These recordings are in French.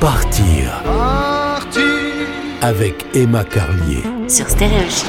Partir. Avec Emma Carlier. sur Stéréochic.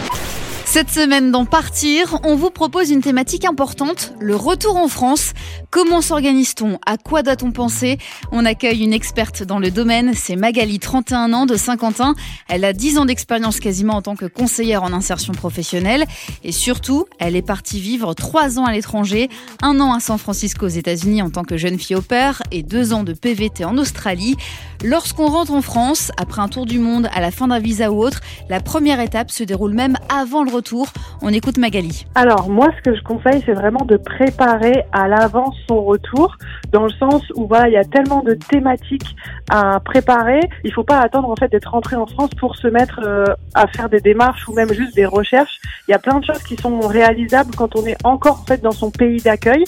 Cette semaine dans Partir, on vous propose une thématique importante, le retour en France. Comment s'organise-t-on? À quoi doit-on penser? On accueille une experte dans le domaine, c'est Magali, 31 ans, de Saint-Quentin. Elle a 10 ans d'expérience quasiment en tant que conseillère en insertion professionnelle. Et surtout, elle est partie vivre 3 ans à l'étranger, un an à San Francisco aux États-Unis en tant que jeune fille au père et 2 ans de PVT en Australie. Lorsqu'on rentre en France, après un tour du monde, à la fin d'un visa ou autre, la première étape se déroule même avant le retour. On écoute Magali. Alors moi, ce que je conseille, c'est vraiment de préparer à l'avance son retour, dans le sens où voilà, il y a tellement de thématiques à préparer. Il faut pas attendre en fait d'être rentré en France pour se mettre euh, à faire des démarches ou même juste des recherches. Il y a plein de choses qui sont réalisables quand on est encore en fait dans son pays d'accueil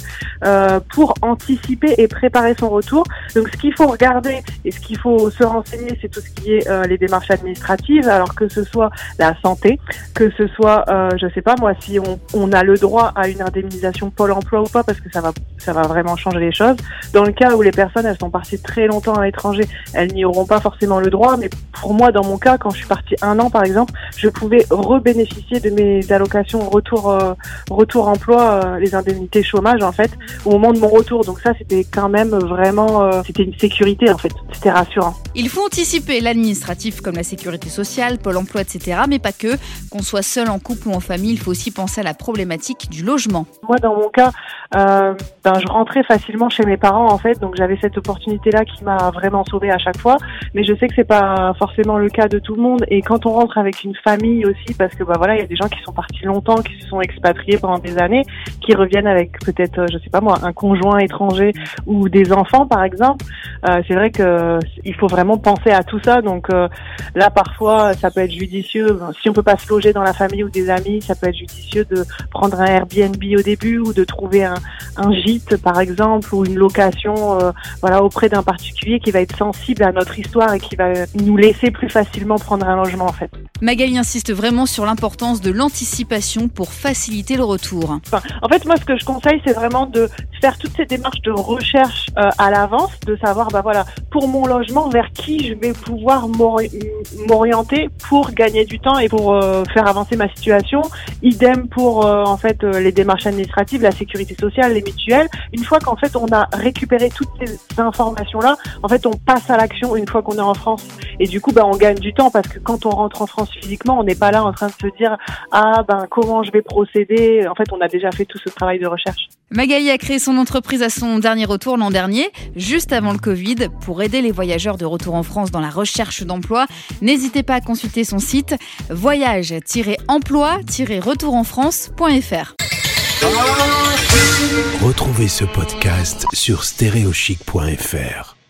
euh, pour anticiper et préparer son retour. Donc ce qu'il faut regarder et ce qu'il faut se renseigner, c'est tout ce qui est euh, les démarches administratives, alors que ce soit la santé, que ce soit, euh, je sais pas moi, si on, on a le droit à une indemnisation Pôle Emploi ou pas, parce que ça va, ça va vraiment changer les choses. Dans le cas où les personnes elles sont parties très longtemps à l'étranger, elles n'y auront pas forcément le droit. Mais pour moi, dans mon cas, quand je suis partie un an par exemple, je pouvais rebénéficier de mes allocations retour euh, retour emploi, euh, les indemnités chômage en fait, au moment de mon retour. Donc ça, c'était quand même vraiment, euh, c'était une sécurité en fait. C'était rassurant. Il faut anticiper l'administratif comme la sécurité sociale, Pôle emploi, etc. Mais pas que. Qu'on soit seul en couple ou en famille, il faut aussi penser à la problématique du logement. Moi, dans mon cas, ben, je rentrais facilement chez mes parents en fait, donc j'avais cette opportunité-là qui m'a vraiment sauvée à chaque fois. Mais je sais que c'est pas forcément le cas de tout le monde. Et quand on rentre avec une famille aussi, parce que bah voilà, il y a des gens qui sont partis longtemps, qui se sont expatriés pendant des années, qui reviennent avec peut-être, euh, je sais pas moi, un conjoint étranger ou des enfants par exemple. Euh, c'est vrai que il faut vraiment penser à tout ça. Donc euh, là, parfois, ça peut être judicieux. Si on peut pas se loger dans la famille ou des amis, ça peut être judicieux de prendre un Airbnb au début ou de trouver un, un gîte, par exemple, ou une location, euh, voilà, auprès d'un particulier qui va être sensible à notre histoire et qui va nous laisser plus facilement prendre un logement, en fait. Magali insiste vraiment sur l'importance de l'anticipation pour faciliter le retour. Enfin, en fait, moi, ce que je conseille, c'est vraiment de faire toutes ces démarches de recherche euh, à l'avance, de savoir, bah voilà, pour mon logement, vers qui je vais pouvoir m'ori- m'orienter pour gagner du temps et pour euh, faire avancer ma situation. Idem pour, euh, en fait, euh, les démarches administratives, la sécurité sociale, les mutuelles. Une fois qu'en fait, on a récupéré toutes ces informations-là, en fait, on passe à l'action une fois qu'on est en France. Et du coup, bah, on gagne du temps parce que quand on rentre en France physiquement, on n'est pas là en train de se dire, ah, ben, comment je vais procéder? En fait, on a déjà fait tout ce travail de recherche. Magali a créé son entreprise à son dernier retour l'an dernier, juste avant le Covid, pour aider les voyageurs de retour en France dans la recherche d'emploi. N'hésitez pas à consulter son site voyage-emploi-retourenfrance.fr. Retrouvez ce podcast sur stéréochic.fr.